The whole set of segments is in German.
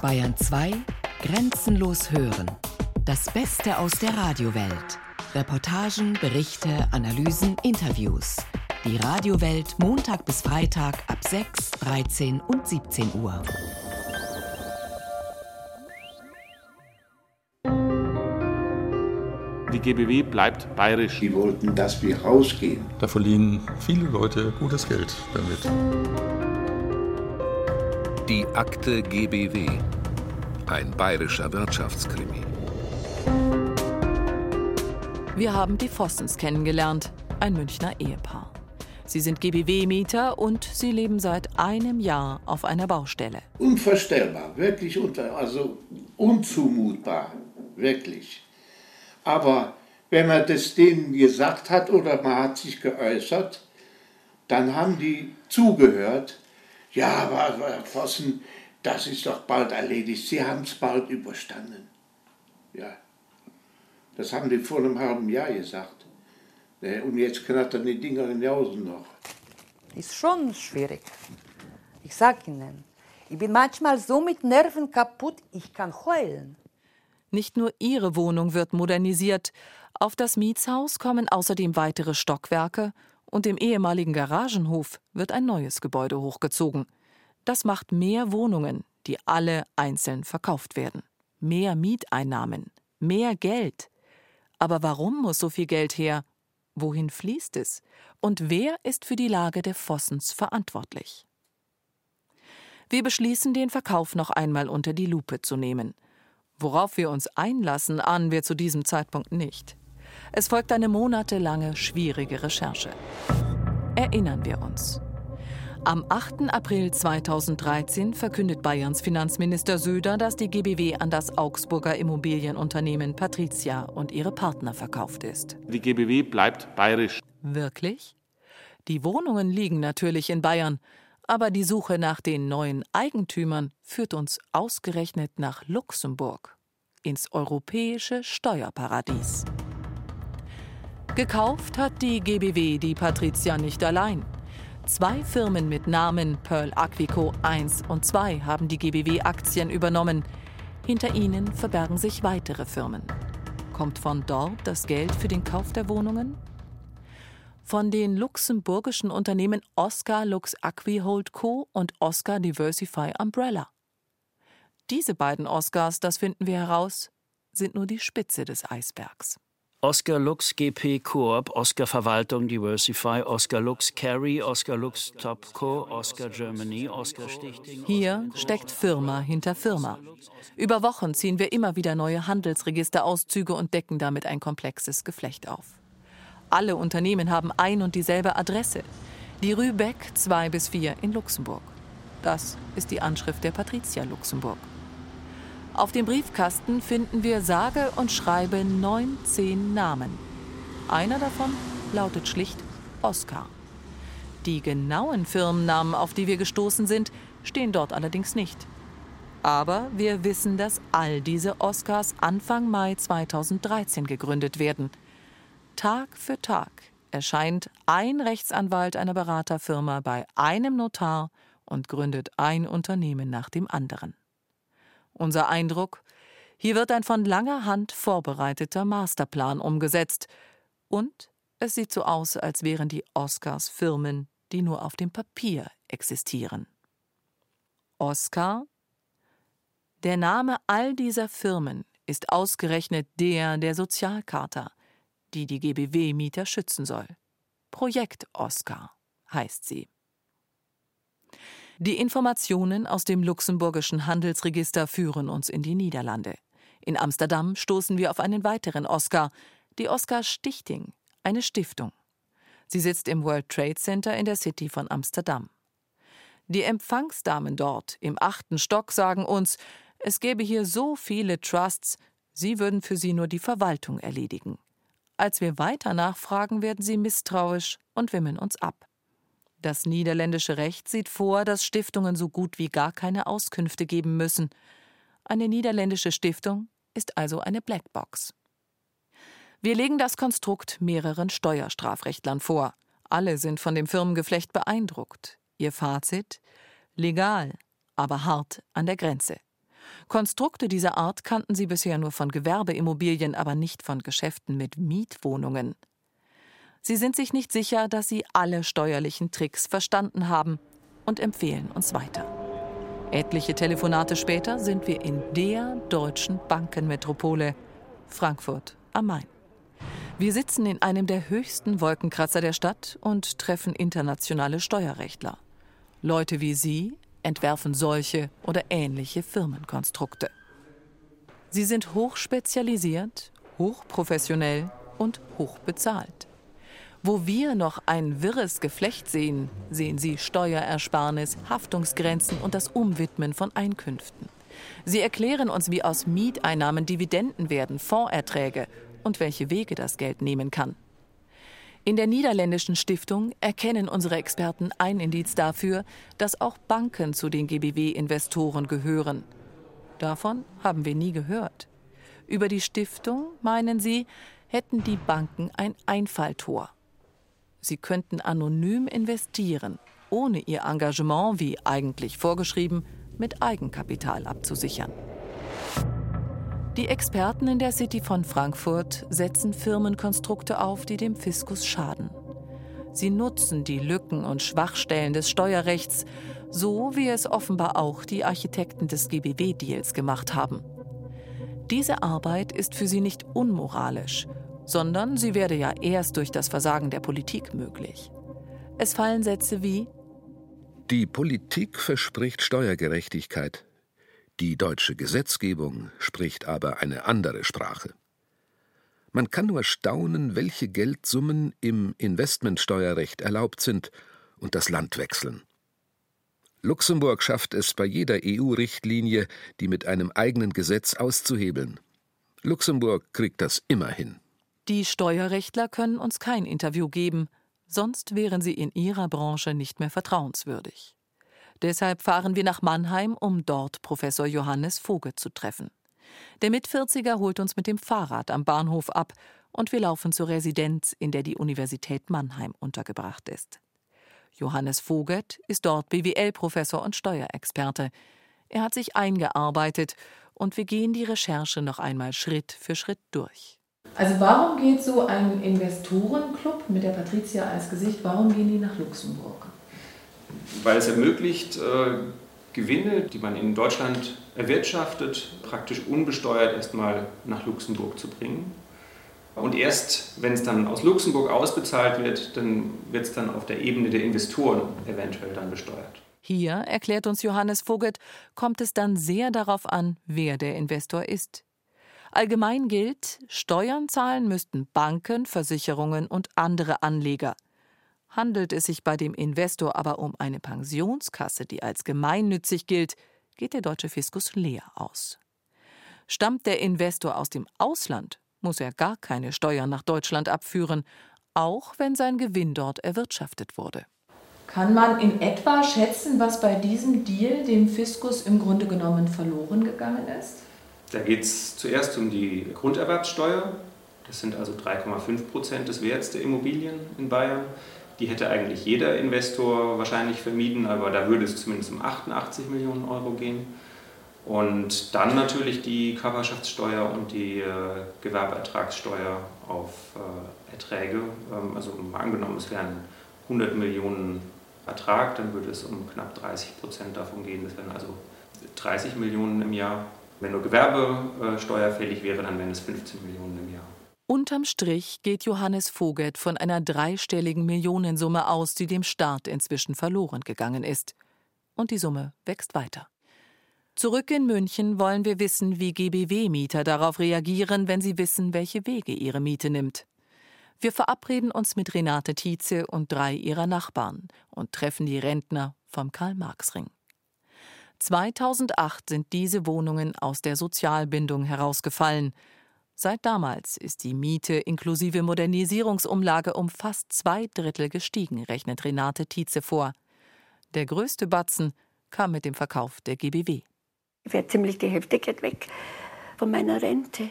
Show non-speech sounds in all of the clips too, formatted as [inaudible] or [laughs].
Bayern 2 Grenzenlos hören. Das Beste aus der Radiowelt. Reportagen, Berichte, Analysen, Interviews. Die Radiowelt Montag bis Freitag ab 6, 13 und 17 Uhr. Die GBW bleibt bayerisch. Die wollten, dass wir rausgehen. Da verlieren viele Leute gutes Geld damit. Die Akte GBW. Ein bayerischer Wirtschaftskrimi. Wir haben die Vossens kennengelernt, ein Münchner Ehepaar. Sie sind GBW-Mieter und sie leben seit einem Jahr auf einer Baustelle. Unvorstellbar, wirklich unter, also unzumutbar, wirklich. Aber wenn man das denen gesagt hat oder man hat sich geäußert, dann haben die zugehört. Ja, aber Herr Vossen, das ist doch bald erledigt. Sie haben es bald überstanden. Ja, das haben die vor einem halben Jahr gesagt. Und jetzt knattern die Dinger in Jausen noch. Ist schon schwierig. Ich sag Ihnen, ich bin manchmal so mit Nerven kaputt, ich kann heulen. Nicht nur ihre Wohnung wird modernisiert, auf das Mietshaus kommen außerdem weitere Stockwerke und im ehemaligen Garagenhof wird ein neues Gebäude hochgezogen. Das macht mehr Wohnungen, die alle einzeln verkauft werden. Mehr Mieteinnahmen, mehr Geld. Aber warum muss so viel Geld her? Wohin fließt es? Und wer ist für die Lage der Vossens verantwortlich? Wir beschließen, den Verkauf noch einmal unter die Lupe zu nehmen. Worauf wir uns einlassen, ahnen wir zu diesem Zeitpunkt nicht. Es folgt eine monatelange, schwierige Recherche. Erinnern wir uns. Am 8. April 2013 verkündet Bayerns Finanzminister Söder, dass die GBW an das Augsburger Immobilienunternehmen Patricia und ihre Partner verkauft ist. Die GBW bleibt bayerisch. Wirklich? Die Wohnungen liegen natürlich in Bayern, aber die Suche nach den neuen Eigentümern führt uns ausgerechnet nach Luxemburg, ins europäische Steuerparadies. Gekauft hat die GBW die Patricia nicht allein. Zwei Firmen mit Namen Pearl Aquico 1 und 2 haben die GBW-Aktien übernommen. Hinter ihnen verbergen sich weitere Firmen. Kommt von dort das Geld für den Kauf der Wohnungen? Von den luxemburgischen Unternehmen Oscar Lux Aquihold Co. und Oscar Diversify Umbrella. Diese beiden Oscars, das finden wir heraus, sind nur die Spitze des Eisbergs. Oscar Lux GP Coop, Oscar Verwaltung Diversify, Oscar Lux Carry, Oscar Lux Topco, Oscar Germany, Oscar Stichting. Hier steckt Firma hinter Firma. Über Wochen ziehen wir immer wieder neue Handelsregisterauszüge und decken damit ein komplexes Geflecht auf. Alle Unternehmen haben ein und dieselbe Adresse. Die Rue Beck 2 bis 4 in Luxemburg. Das ist die Anschrift der Patricia Luxemburg. Auf dem Briefkasten finden wir sage und schreibe 19 Namen. Einer davon lautet schlicht Oscar. Die genauen Firmennamen, auf die wir gestoßen sind, stehen dort allerdings nicht. Aber wir wissen, dass all diese Oscars Anfang Mai 2013 gegründet werden. Tag für Tag erscheint ein Rechtsanwalt einer Beraterfirma bei einem Notar und gründet ein Unternehmen nach dem anderen. Unser Eindruck, hier wird ein von langer Hand vorbereiteter Masterplan umgesetzt. Und es sieht so aus, als wären die Oscars Firmen, die nur auf dem Papier existieren. Oscar? Der Name all dieser Firmen ist ausgerechnet der der Sozialcharta, die die GBW-Mieter schützen soll. Projekt Oscar heißt sie. Die Informationen aus dem luxemburgischen Handelsregister führen uns in die Niederlande. In Amsterdam stoßen wir auf einen weiteren Oscar, die Oscar Stichting, eine Stiftung. Sie sitzt im World Trade Center in der City von Amsterdam. Die Empfangsdamen dort im achten Stock sagen uns, es gäbe hier so viele Trusts, sie würden für sie nur die Verwaltung erledigen. Als wir weiter nachfragen, werden sie misstrauisch und wimmeln uns ab. Das niederländische Recht sieht vor, dass Stiftungen so gut wie gar keine Auskünfte geben müssen. Eine niederländische Stiftung ist also eine Blackbox. Wir legen das Konstrukt mehreren Steuerstrafrechtlern vor. Alle sind von dem Firmengeflecht beeindruckt. Ihr Fazit? Legal, aber hart an der Grenze. Konstrukte dieser Art kannten sie bisher nur von Gewerbeimmobilien, aber nicht von Geschäften mit Mietwohnungen. Sie sind sich nicht sicher, dass sie alle steuerlichen Tricks verstanden haben und empfehlen uns weiter. Etliche Telefonate später sind wir in der deutschen Bankenmetropole Frankfurt am Main. Wir sitzen in einem der höchsten Wolkenkratzer der Stadt und treffen internationale Steuerrechtler. Leute wie Sie entwerfen solche oder ähnliche Firmenkonstrukte. Sie sind hochspezialisiert, hochprofessionell und hochbezahlt. Wo wir noch ein wirres Geflecht sehen, sehen Sie Steuerersparnis, Haftungsgrenzen und das Umwidmen von Einkünften. Sie erklären uns, wie aus Mieteinnahmen Dividenden werden, Fondserträge und welche Wege das Geld nehmen kann. In der niederländischen Stiftung erkennen unsere Experten ein Indiz dafür, dass auch Banken zu den GBW-Investoren gehören. Davon haben wir nie gehört. Über die Stiftung, meinen sie, hätten die Banken ein Einfalltor. Sie könnten anonym investieren, ohne ihr Engagement, wie eigentlich vorgeschrieben, mit Eigenkapital abzusichern. Die Experten in der City von Frankfurt setzen Firmenkonstrukte auf, die dem Fiskus schaden. Sie nutzen die Lücken und Schwachstellen des Steuerrechts, so wie es offenbar auch die Architekten des GBW-Deals gemacht haben. Diese Arbeit ist für sie nicht unmoralisch, sondern sie werde ja erst durch das Versagen der Politik möglich. Es fallen Sätze wie Die Politik verspricht Steuergerechtigkeit, die deutsche Gesetzgebung spricht aber eine andere Sprache. Man kann nur staunen, welche Geldsummen im Investmentsteuerrecht erlaubt sind und das Land wechseln. Luxemburg schafft es bei jeder EU-Richtlinie, die mit einem eigenen Gesetz auszuhebeln. Luxemburg kriegt das immer hin. Die Steuerrechtler können uns kein Interview geben, sonst wären sie in ihrer Branche nicht mehr vertrauenswürdig. Deshalb fahren wir nach Mannheim, um dort Professor Johannes Voge zu treffen. Der Mitvierziger holt uns mit dem Fahrrad am Bahnhof ab und wir laufen zur Residenz, in der die Universität Mannheim untergebracht ist. Johannes Voget ist dort BWL-Professor und Steuerexperte. Er hat sich eingearbeitet und wir gehen die Recherche noch einmal Schritt für Schritt durch. Also warum geht so ein Investorenclub mit der Patricia als Gesicht, warum gehen die nach Luxemburg? weil es ermöglicht, äh, Gewinne, die man in Deutschland erwirtschaftet, praktisch unbesteuert erstmal nach Luxemburg zu bringen. Und erst wenn es dann aus Luxemburg ausbezahlt wird, dann wird es dann auf der Ebene der Investoren eventuell dann besteuert. Hier, erklärt uns Johannes Voget, kommt es dann sehr darauf an, wer der Investor ist. Allgemein gilt, Steuern zahlen müssten Banken, Versicherungen und andere Anleger – Handelt es sich bei dem Investor aber um eine Pensionskasse, die als gemeinnützig gilt, geht der deutsche Fiskus leer aus. Stammt der Investor aus dem Ausland, muss er gar keine Steuern nach Deutschland abführen, auch wenn sein Gewinn dort erwirtschaftet wurde. Kann man in etwa schätzen, was bei diesem Deal dem Fiskus im Grunde genommen verloren gegangen ist? Da geht es zuerst um die Grunderwerbssteuer. Das sind also 3,5 Prozent des Werts der Immobilien in Bayern. Die hätte eigentlich jeder Investor wahrscheinlich vermieden, aber da würde es zumindest um 88 Millionen Euro gehen. Und dann natürlich die Körperschaftssteuer und die äh, Gewerbeertragssteuer auf äh, Erträge. Ähm, also angenommen, es wären 100 Millionen Ertrag, dann würde es um knapp 30 Prozent davon gehen. Das wären also 30 Millionen im Jahr. Wenn nur Gewerbesteuer fällig wäre, dann wären es 15 Millionen im Jahr. Unterm Strich geht Johannes Voget von einer dreistelligen Millionensumme aus, die dem Staat inzwischen verloren gegangen ist. Und die Summe wächst weiter. Zurück in München wollen wir wissen, wie GBW-Mieter darauf reagieren, wenn sie wissen, welche Wege ihre Miete nimmt. Wir verabreden uns mit Renate Tietze und drei ihrer Nachbarn und treffen die Rentner vom Karl-Marx-Ring. 2008 sind diese Wohnungen aus der Sozialbindung herausgefallen – Seit damals ist die Miete inklusive Modernisierungsumlage um fast zwei Drittel gestiegen, rechnet Renate Tietze vor. Der größte Batzen kam mit dem Verkauf der GBW. Ich werde ziemlich die Hälfte weg von meiner Rente,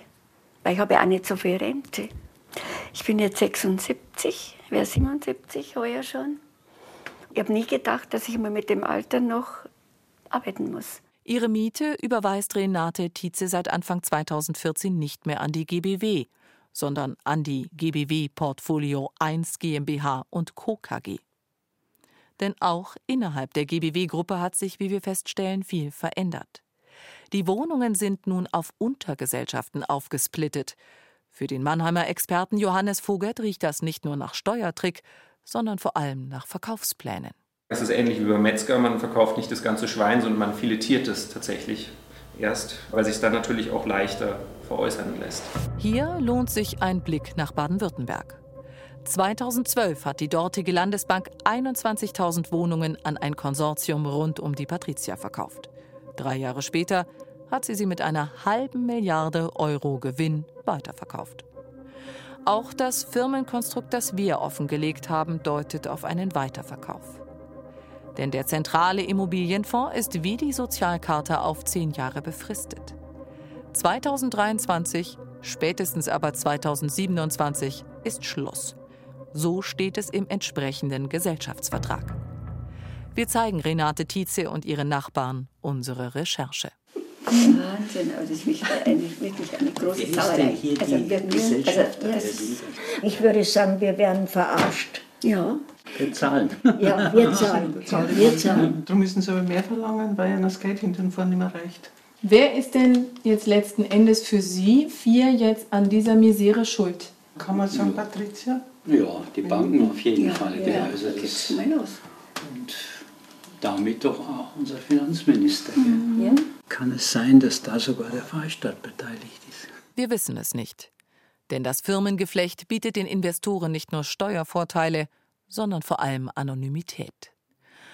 weil ich habe ja auch nicht so viel Rente. Ich bin jetzt 76, wäre 77 heuer schon. Ich habe nie gedacht, dass ich mal mit dem Alter noch arbeiten muss. Ihre Miete überweist Renate Tietze seit Anfang 2014 nicht mehr an die GBW, sondern an die GBW Portfolio 1 GmbH und Co. KG. Denn auch innerhalb der GBW-Gruppe hat sich, wie wir feststellen, viel verändert. Die Wohnungen sind nun auf Untergesellschaften aufgesplittet. Für den Mannheimer Experten Johannes Vogert riecht das nicht nur nach Steuertrick, sondern vor allem nach Verkaufsplänen. Es ist ähnlich wie beim Metzger, man verkauft nicht das ganze Schwein, sondern man filetiert es tatsächlich erst, weil sich dann natürlich auch leichter veräußern lässt. Hier lohnt sich ein Blick nach Baden-Württemberg. 2012 hat die dortige Landesbank 21.000 Wohnungen an ein Konsortium rund um die Patricia verkauft. Drei Jahre später hat sie sie mit einer halben Milliarde Euro Gewinn weiterverkauft. Auch das Firmenkonstrukt, das wir offengelegt haben, deutet auf einen Weiterverkauf. Denn der zentrale Immobilienfonds ist wie die Sozialkarte auf zehn Jahre befristet. 2023, spätestens aber 2027 ist Schluss. So steht es im entsprechenden Gesellschaftsvertrag. Wir zeigen Renate Tietze und ihren Nachbarn unsere Recherche. Wahnsinn, aber das ist wirklich eine, wirklich eine große Sauerei. Also, wir, also, das, ich würde sagen, wir werden verarscht. Ja. Wir zahlen. Ja, wir [laughs] zahlen. Wir zahlen. Darum müssen sie aber mehr verlangen, weil ihnen das Geld hinten und vorne nicht mehr reicht. Wer ist denn jetzt letzten Endes für Sie vier jetzt an dieser Misere schuld? Kann man sagen, Patricia? Ja, die Banken auf jeden ja, Fall. Ja, also das. Und damit doch auch unser Finanzminister. Mhm. Ja. Kann es sein, dass da sogar der Freistaat beteiligt ist? Wir wissen es nicht. Denn das Firmengeflecht bietet den Investoren nicht nur Steuervorteile, sondern vor allem Anonymität.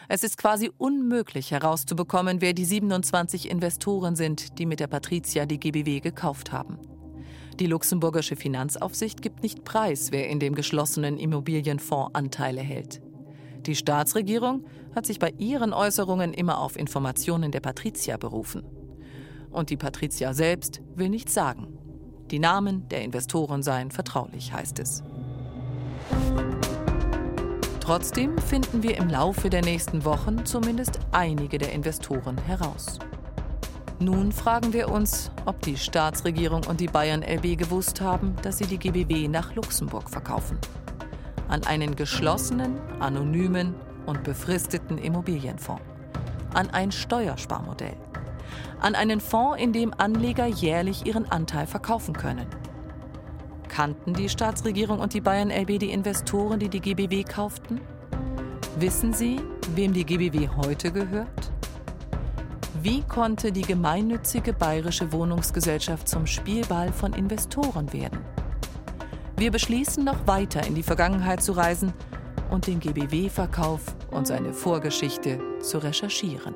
Es ist quasi unmöglich herauszubekommen, wer die 27 Investoren sind, die mit der Patricia die GBW gekauft haben. Die luxemburgische Finanzaufsicht gibt nicht preis, wer in dem geschlossenen Immobilienfonds Anteile hält. Die Staatsregierung hat sich bei ihren Äußerungen immer auf Informationen der Patricia berufen. Und die Patricia selbst will nichts sagen. Die Namen der Investoren seien vertraulich, heißt es. Trotzdem finden wir im Laufe der nächsten Wochen zumindest einige der Investoren heraus. Nun fragen wir uns, ob die Staatsregierung und die Bayern LB gewusst haben, dass sie die GBW nach Luxemburg verkaufen. An einen geschlossenen, anonymen und befristeten Immobilienfonds. An ein Steuersparmodell. An einen Fonds, in dem Anleger jährlich ihren Anteil verkaufen können. Kannten die Staatsregierung und die Bayern LB die Investoren, die die GBW kauften? Wissen sie, wem die GBW heute gehört? Wie konnte die gemeinnützige Bayerische Wohnungsgesellschaft zum Spielball von Investoren werden? Wir beschließen, noch weiter in die Vergangenheit zu reisen und den GBW-Verkauf und seine Vorgeschichte zu recherchieren.